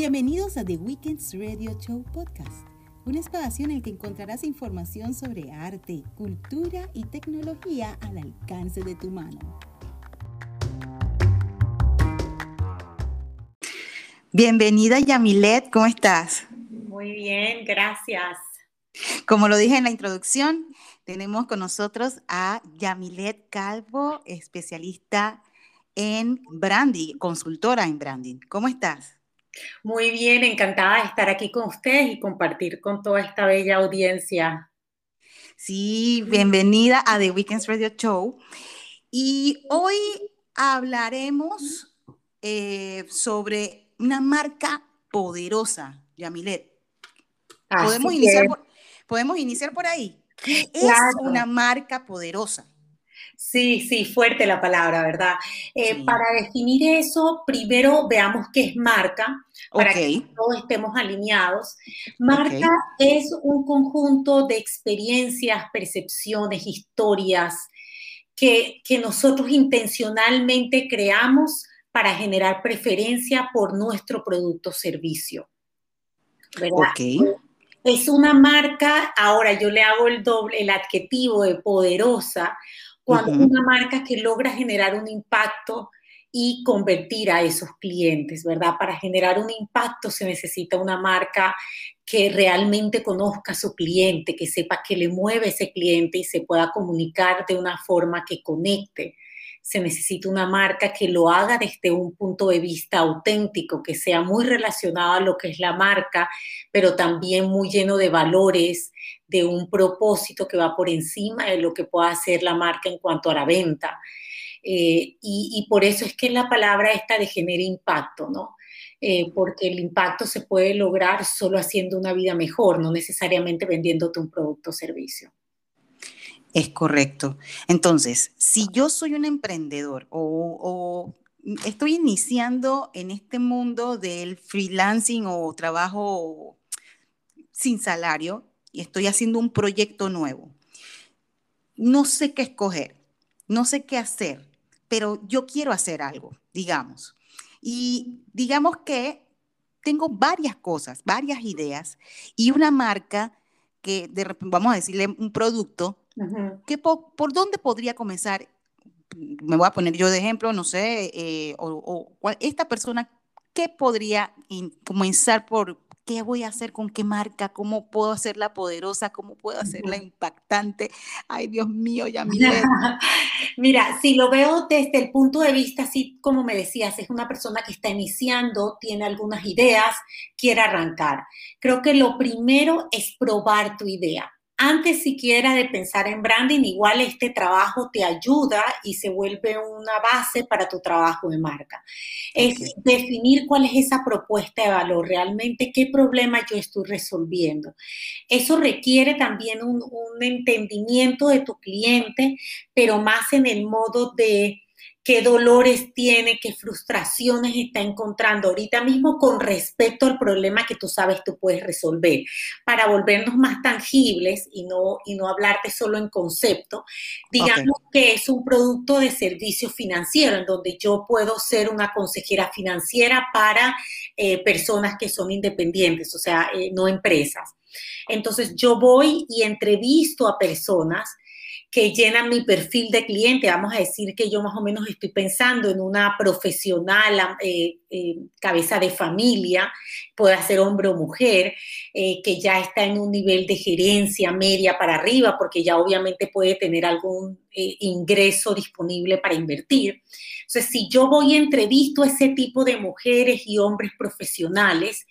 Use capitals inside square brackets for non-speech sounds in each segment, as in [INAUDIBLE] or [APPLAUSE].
Bienvenidos a The Weekends Radio Show Podcast, un espacio en el que encontrarás información sobre arte, cultura y tecnología al alcance de tu mano. Bienvenida Yamilet, ¿cómo estás? Muy bien, gracias. Como lo dije en la introducción, tenemos con nosotros a Yamilet Calvo, especialista en branding, consultora en branding. ¿Cómo estás? Muy bien, encantada de estar aquí con ustedes y compartir con toda esta bella audiencia. Sí, bienvenida a The Weekends Radio Show. Y hoy hablaremos eh, sobre una marca poderosa, Yamilet. ¿Podemos iniciar, por, ¿Podemos iniciar por ahí? ¿Qué es una marca poderosa? Sí, sí, fuerte la palabra, ¿verdad? Eh, para definir eso, primero veamos qué es marca, para que todos estemos alineados. Marca es un conjunto de experiencias, percepciones, historias que, nosotros intencionalmente creamos para generar preferencia por nuestro producto o servicio. ¿verdad? Es una marca, ahora yo le hago el doble, el adjetivo de poderosa, cuando una marca que logra generar un impacto y convertir a esos clientes, ¿verdad? Para generar un impacto se necesita una marca que realmente conozca a su cliente, que sepa que le mueve ese cliente y se pueda comunicar de una forma que conecte. Se necesita una marca que lo haga desde un punto de vista auténtico, que sea muy relacionado a lo que es la marca, pero también muy lleno de valores, de un propósito que va por encima de lo que pueda hacer la marca en cuanto a la venta. Eh, y, por eso es que la palabra esta de genera impacto, ¿no? Eh, porque el impacto se puede lograr solo haciendo una vida mejor, no necesariamente vendiéndote un producto o servicio. Es correcto. Entonces, si yo soy un emprendedor o, estoy iniciando en este mundo del freelancing o trabajo sin salario, y estoy haciendo un proyecto nuevo. No sé qué escoger, no sé qué hacer, pero yo quiero hacer algo, digamos. Y digamos que tengo varias cosas, varias ideas y una marca que de vamos a decirle un producto, que por, dónde podría comenzar? Me voy a poner yo de ejemplo, no sé, eh, o, esta persona, ¿qué podría comenzar por, ¿Qué voy a hacer con qué marca? ¿Cómo puedo hacerla poderosa? ¿Cómo puedo hacerla impactante? Ay, Dios mío, ya. [LAUGHS] Mira, si lo veo desde el punto de vista, así como me decías, es una persona que está iniciando, tiene algunas ideas, quiere arrancar. Creo que lo primero es probar tu idea antes siquiera de pensar en branding, igual este trabajo te ayuda y se vuelve una base para tu trabajo de marca. Es definir cuál es esa propuesta de valor, realmente qué problema yo estoy resolviendo. Eso requiere también un, un entendimiento de tu cliente, pero más en el modo de qué dolores tiene, qué frustraciones está encontrando ahorita mismo con respecto al problema que tú sabes tú puedes resolver. Para volvernos más tangibles y no, y no hablarte solo en concepto, digamos que es un producto de servicio financiero en donde yo puedo ser una consejera financiera para eh, personas que son independientes, o sea, eh, no empresas. Entonces yo voy y entrevisto a personas que llenan mi perfil de cliente. Vamos a decir que yo más o menos estoy pensando en una profesional, eh, eh, cabeza de familia, puede ser hombre o mujer, eh, que ya está en un nivel de gerencia media para arriba, porque ya obviamente puede tener algún ingreso disponible para invertir. Entonces, si yo voy y entrevisto a ese tipo de mujeres y hombres profesionales,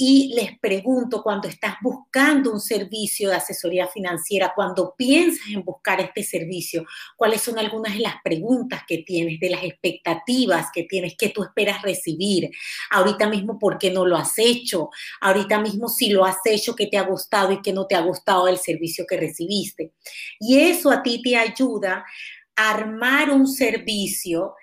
y les pregunto cuando estás buscando un servicio de asesoría financiera, cuando piensas en buscar este servicio, cuáles son algunas de las preguntas que tienes, de las expectativas que tienes, que tú esperas recibir. Ahorita mismo, ¿por qué no lo has hecho? Ahorita mismo, si lo has hecho, ¿qué te ha gustado y qué no te ha gustado del servicio que recibiste? Y eso a ti te ayuda a armar un servicio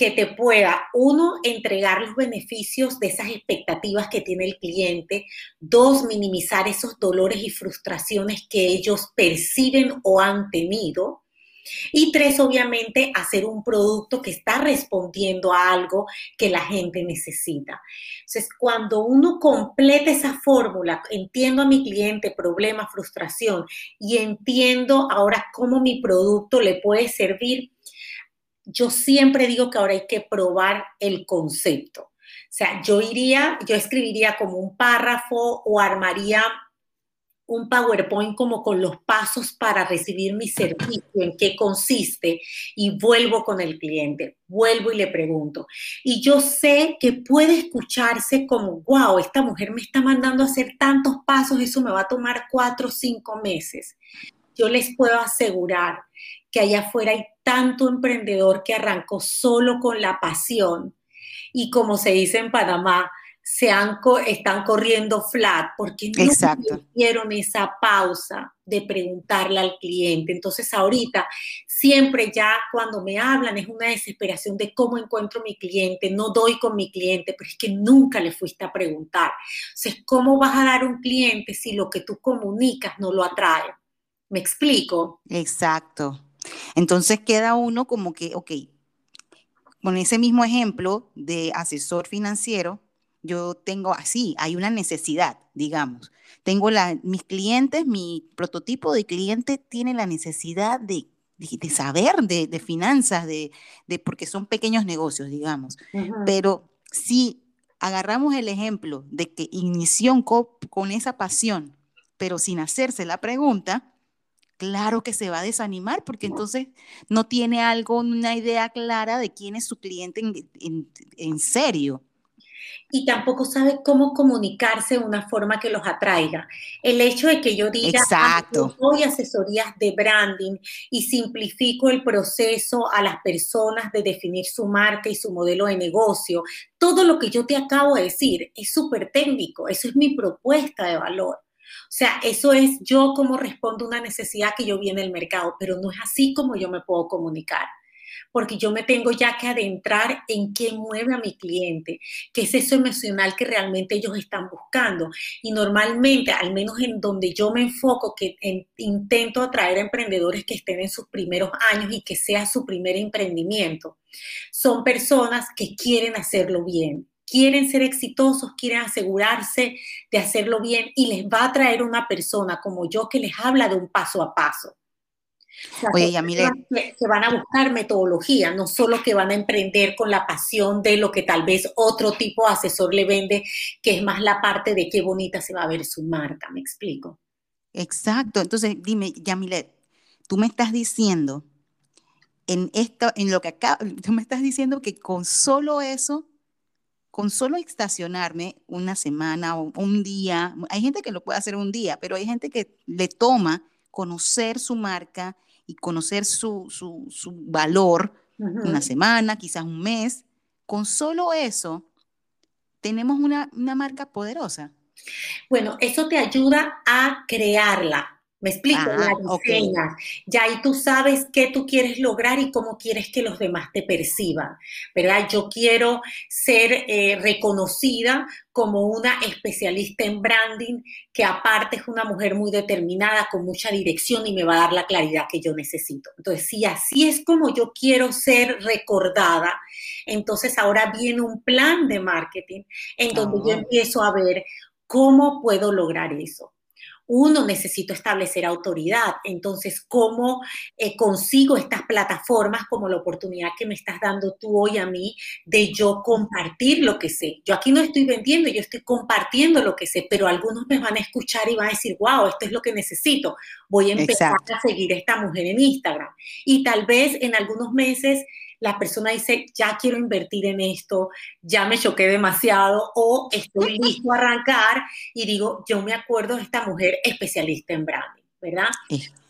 que te pueda, uno, entregar los beneficios de esas expectativas que tiene el cliente, dos, minimizar esos dolores y frustraciones que ellos perciben o han tenido, Y tres, obviamente, hacer un producto que está respondiendo a algo que la gente necesita. Entonces, cuando uno completa esa fórmula, entiendo a mi cliente, problema, frustración, y entiendo ahora cómo mi producto le puede servir, yo siempre digo que ahora hay que probar el concepto. O sea, yo iría, yo escribiría como un párrafo o armaría un PowerPoint como con los pasos para recibir mi servicio, en qué consiste, y vuelvo con el cliente, vuelvo y le pregunto. Y yo sé que puede escucharse como, wow, esta mujer me está mandando a hacer tantos pasos, eso me va a tomar cuatro o cinco meses. Yo les puedo asegurar que allá afuera hay tanto emprendedor que arrancó solo con la pasión y como se dice en Panamá, se han, están corriendo flat porque no hicieron esa pausa de preguntarle al cliente. Entonces ahorita siempre ya cuando me hablan es una desesperación de cómo encuentro mi cliente, no doy con mi cliente, pero es que nunca le fuiste a preguntar. Entonces, ¿cómo vas a dar un cliente si lo que tú comunicas no lo atrae? ¿Me explico? Exacto. Entonces queda uno como que, ok, con ese mismo ejemplo de asesor financiero, yo tengo así, hay una necesidad, digamos. Tengo la, mis clientes, mi prototipo de cliente tiene la necesidad de, de, saber de, finanzas, de, porque son pequeños negocios, digamos. Pero si agarramos el ejemplo de que inició con esa pasión, pero sin hacerse la pregunta, claro que se va a desanimar porque entonces no tiene algo, una idea clara de quién es su cliente en serio y tampoco sabe cómo comunicarse de una forma que los atraiga. El hecho de que yo diga, ah, Exacto. doy asesorías de branding y simplifico el proceso a las personas de definir su marca y su modelo de negocio, todo lo que yo te acabo de decir es súper técnico, eso es mi propuesta de valor. O sea, eso es yo como respondo a una necesidad que yo vi en el mercado, pero no es así como yo me puedo comunicar porque yo me tengo ya que adentrar en qué mueve a mi cliente, qué es eso emocional que realmente ellos están buscando. Y normalmente, al menos en donde yo me enfoco, que intento atraer a emprendedores que estén en sus primeros años y que sea su primer emprendimiento, son personas que quieren hacerlo bien, quieren ser exitosos, quieren asegurarse de hacerlo bien y les va a traer una persona como yo que les habla de un paso a paso. Oye, Que, van a buscar metodología, no solo que van a emprender con la pasión de lo que tal vez otro tipo de asesor le vende, que es más la parte de qué bonita se va a ver su marca, ¿me explico? Exacto, entonces dime, Yamilet, tú me estás diciendo, en esto, en lo que acá, [LAUGHS] tú me estás diciendo que con solo eso, con solo estacionarme una semana o un día, hay gente que lo puede hacer un día, pero hay gente que le toma conocer su marca y conocer su, valor una semana, quizás un mes. Con solo eso, tenemos una, una marca poderosa. Bueno, eso te ayuda a crearla, me explico, ah, la diseñas. Ya ahí tú sabes qué tú quieres lograr y cómo quieres que los demás te perciban, ¿verdad? Yo quiero ser eh, reconocida como una especialista en branding, que aparte es una mujer muy determinada, con mucha dirección y me va a dar la claridad que yo necesito. Entonces, si así es como yo quiero ser recordada, entonces ahora viene un plan de marketing en donde yo ah. empiezo a ver cómo puedo lograr eso uno, necesito establecer autoridad. Entonces, ¿cómo eh, consigo estas plataformas como la oportunidad que me estás dando tú hoy a mí de yo compartir lo que sé? Yo aquí no estoy vendiendo, yo estoy compartiendo lo que sé, pero algunos me van a escuchar y van a decir, wow, esto es lo que necesito. Voy a empezar a seguir a esta mujer en Instagram. Y tal vez en algunos meses la persona dice, ya quiero invertir en esto, ya me choqué demasiado o estoy [LAUGHS] listo a arrancar y digo, yo me acuerdo de esta mujer especialista en branding. ¿verdad?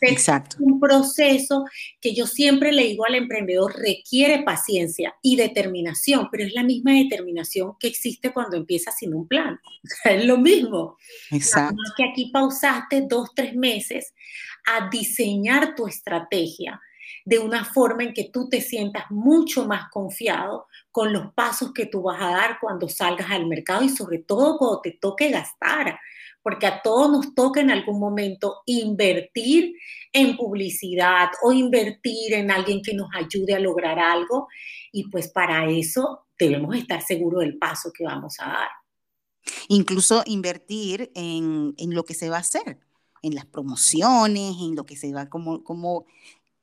Exacto. Es un proceso que yo siempre le digo al emprendedor requiere paciencia y determinación, pero es la misma determinación que existe cuando empiezas sin un plan. [LAUGHS] es lo mismo. Exacto. que aquí pausaste dos, tres meses a diseñar tu estrategia, de una forma en que tú te sientas mucho más confiado con los pasos que tú vas a dar cuando salgas al mercado y sobre todo cuando te toque gastar, porque a todos nos toca en algún momento invertir en publicidad o invertir en alguien que nos ayude a lograr algo y pues para eso debemos estar seguros del paso que vamos a dar. Incluso invertir en, lo que se va a hacer, en las promociones, en lo que se va, como, como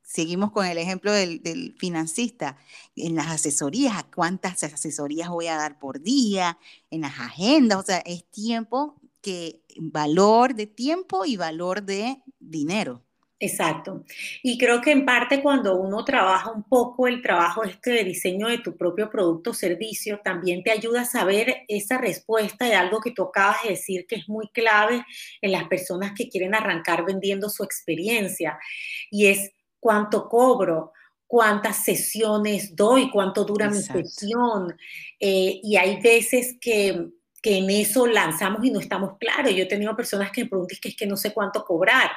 seguimos con el ejemplo del, del, financista, en las asesorías, cuántas asesorías voy a dar por día, en las agendas, o sea, es tiempo que, valor de tiempo y valor de dinero. Exacto. Y creo que en parte cuando uno trabaja un poco el trabajo este de diseño de tu propio producto o servicio, también te ayuda a saber esa respuesta de algo que tú acabas de decir que es muy clave en las personas que quieren arrancar vendiendo su experiencia. Y es cuánto cobro, cuántas sesiones doy, cuánto dura mi sesión. Eh, y hay veces que, que, en eso lanzamos y no estamos claros. Yo he tenido personas que me preguntan que es que no sé cuánto cobrar.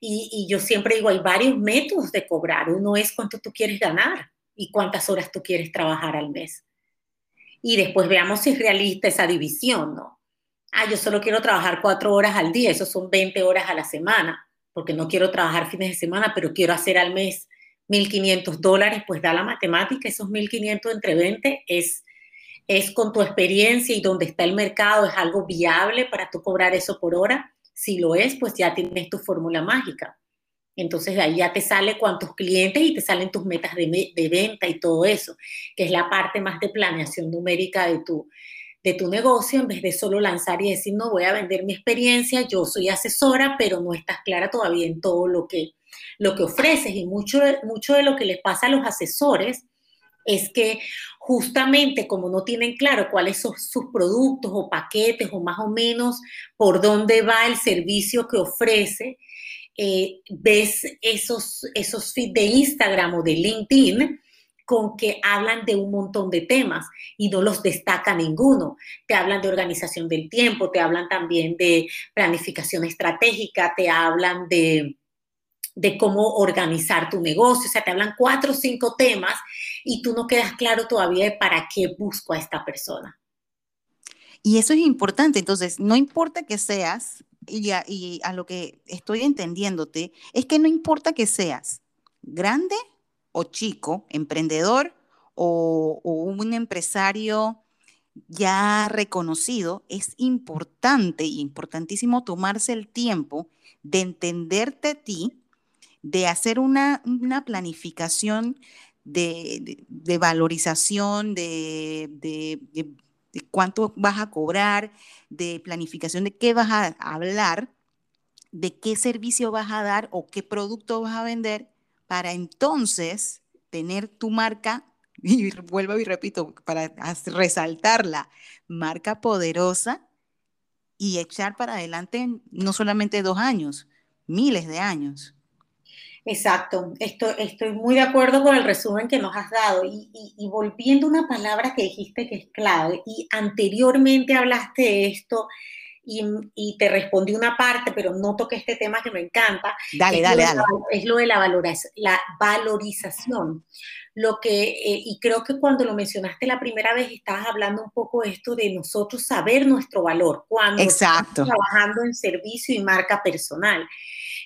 Y, yo siempre digo, hay varios métodos de cobrar. Uno es cuánto tú quieres ganar y cuántas horas tú quieres trabajar al mes. Y después veamos si es realista esa división, ¿no? Ah, yo solo quiero trabajar cuatro horas al día, eso son 20 horas a la semana, porque no quiero trabajar fines de semana, pero quiero hacer al mes 1.500 dólares, pues da la matemática, esos 1.500 entre 20 es, es con tu experiencia y donde está el mercado, es algo viable para tú cobrar eso por hora. Si lo es, pues ya tienes tu fórmula mágica. Entonces de ahí ya te sale cuántos clientes y te salen tus metas de, de, venta y todo eso, que es la parte más de planeación numérica de tu, de tu negocio, en vez de solo lanzar y decir, no voy a vender mi experiencia, yo soy asesora, pero no estás clara todavía en todo lo que, lo que ofreces. Y mucho, mucho de lo que les pasa a los asesores es que justamente como no tienen claro cuáles son sus productos o paquetes o más o menos por dónde va el servicio que ofrece, eh, ves esos, esos feeds de Instagram o de LinkedIn con que hablan de un montón de temas y no los destaca ninguno. Te hablan de organización del tiempo, te hablan también de planificación estratégica, te hablan de de cómo organizar tu negocio, o sea, te hablan cuatro o cinco temas y tú no quedas claro todavía para qué busco a esta persona. Y eso es importante, entonces, no importa que seas, y y a lo que estoy entendiéndote, es que no importa que seas grande o chico, emprendedor o, un empresario ya reconocido, es importante y importantísimo tomarse el tiempo de entenderte a ti de hacer una, planificación de, valorización, de, cuánto vas a cobrar, de planificación de qué vas a hablar, de qué servicio vas a dar o qué producto vas a vender, para entonces tener tu marca, [LAUGHS] y vuelvo y repito, para resaltar la marca poderosa y echar para adelante no solamente dos años, miles de años. Exacto, estoy, estoy muy de acuerdo con el resumen que nos has dado y, volviendo a una palabra que dijiste que es clave y anteriormente hablaste de esto y, te respondí una parte, pero no toqué este tema que me encanta. Dale, dale, dale. es lo de la, la valorización. Lo que, eh, y creo que cuando lo mencionaste la primera vez, estabas hablando un poco de esto de nosotros saber nuestro valor cuando estamos trabajando en servicio y marca personal.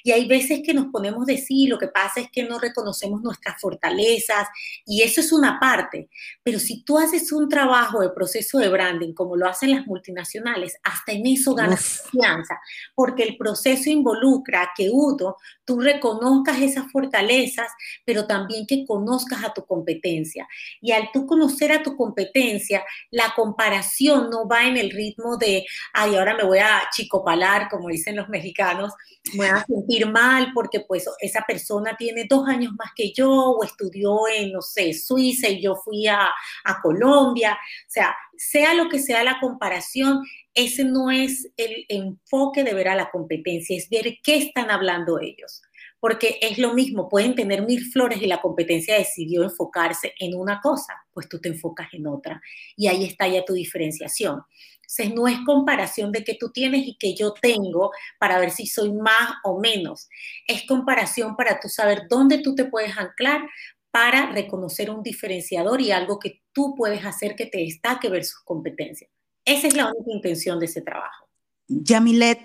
Y hay veces que nos ponemos de sí, lo que pasa es que no reconocemos nuestras fortalezas y eso es una parte. Pero si tú haces un trabajo de proceso de branding como lo hacen las multinacionales, hasta en eso ganas confianza, porque el proceso involucra que uno, tú reconozcas esas fortalezas, pero también que conozcas a tu competencia. Y al tú conocer a tu competencia, la comparación no va en el ritmo de, ay, ahora me voy a chicopalar, como dicen los mexicanos, me voy a sentir mal porque pues esa persona tiene dos años más que yo o estudió en, no sé, Suiza y yo fui a, a Colombia. O sea, sea lo que sea la comparación, ese no es el enfoque de ver a la competencia, es ver qué están hablando ellos. Porque es lo mismo, pueden tener mil flores y la competencia decidió enfocarse en una cosa, pues tú te enfocas en otra. Y ahí está ya tu diferenciación. Entonces, no es comparación de que tú tienes y que yo tengo para ver si soy más o menos. Es comparación para tú saber dónde tú te puedes anclar para reconocer un diferenciador y algo que tú puedes hacer que te destaque versus competencia. Esa es la única intención de ese trabajo. Yamilet,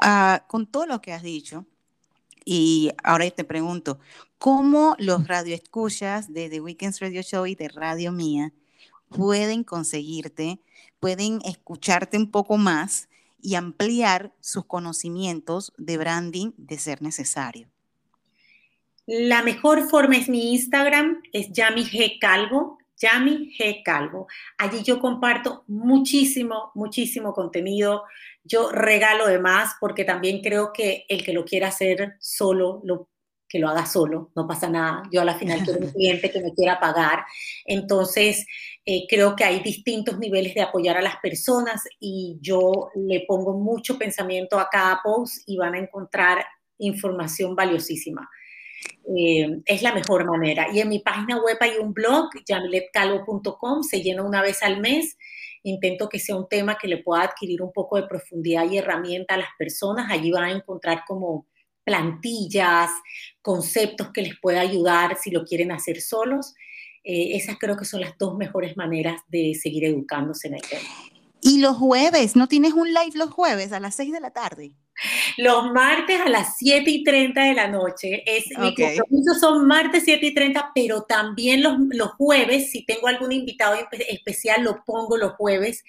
ah, con todo lo que has dicho, y ahora te pregunto, ¿cómo los radioescuchas de The Weekends Radio Show y de Radio Mía pueden conseguirte, pueden escucharte un poco más y ampliar sus conocimientos de branding de ser necesario? La mejor forma es mi Instagram, es Yami G. Calvo, Yami G. Calvo. Allí yo comparto muchísimo, muchísimo contenido. Yo regalo de más porque también creo que el que lo quiera hacer solo, lo, que lo haga solo, no pasa nada. Yo a la final quiero un [LAUGHS] cliente que me quiera pagar. Entonces, eh, creo que hay distintos niveles de apoyar a las personas y yo le pongo mucho pensamiento a cada post y van a encontrar información valiosísima. Eh, es la mejor manera. Y en mi página web hay un blog, jamiletcalvo.com, se llena una vez al mes. Intento que sea un tema que le pueda adquirir un poco de profundidad y herramienta a las personas. Allí van a encontrar como plantillas, conceptos que les pueda ayudar si lo quieren hacer solos. Eh, esas creo que son las dos mejores maneras de seguir educándose en el tema. Y los jueves, ¿no tienes un live los jueves a las 6 de la tarde? Los martes a las 7 y 30 de la noche. Es, Mi compromiso son martes 7 y 30, pero también los, los, jueves, si tengo algún invitado especial, lo pongo los jueves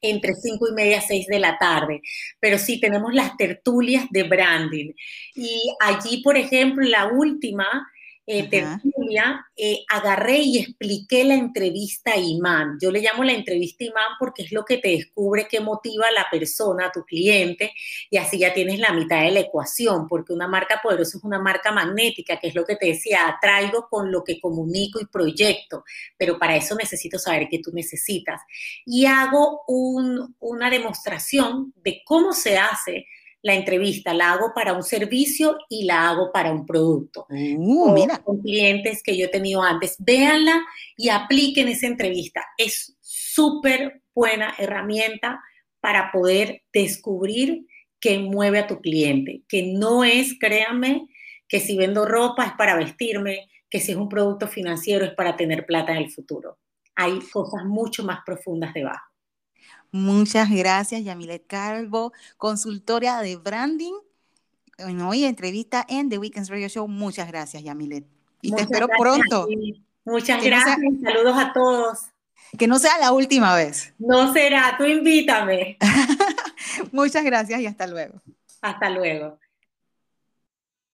entre 5 y media, 6 de la tarde. Pero sí, tenemos las tertulias de branding. Y allí, por ejemplo, la última eh, tertulia, eh, agarré y expliqué la entrevista imán. Yo le llamo la entrevista imán porque es lo que te descubre qué motiva a la persona, a tu cliente, y así ya tienes la mitad de la ecuación, porque una marca poderosa es una marca magnética, que es lo que te decía, atraigo con lo que comunico y proyecto, pero para eso necesito saber qué tú necesitas. Y hago una demostración de cómo se hace la entrevista, la hago para un servicio y la hago para un producto. Uh, mira. Con clientes que yo he tenido antes. Véanla y apliquen esa entrevista. Es súper buena herramienta para poder descubrir qué mueve a tu cliente, que no es, créanme, que si vendo ropa es para vestirme, que si es un producto financiero es para tener plata en el futuro. Hay cosas mucho más profundas debajo. Muchas gracias, Yamilet Calvo, consultora de branding. Hoy entrevista en The Weekends Radio Show. Muchas gracias, Yamilet. Y te espero pronto. Muchas gracias. Saludos a todos. Que no sea la última vez. No será, tú invítame. [LAUGHS] Muchas gracias y hasta luego. Hasta luego.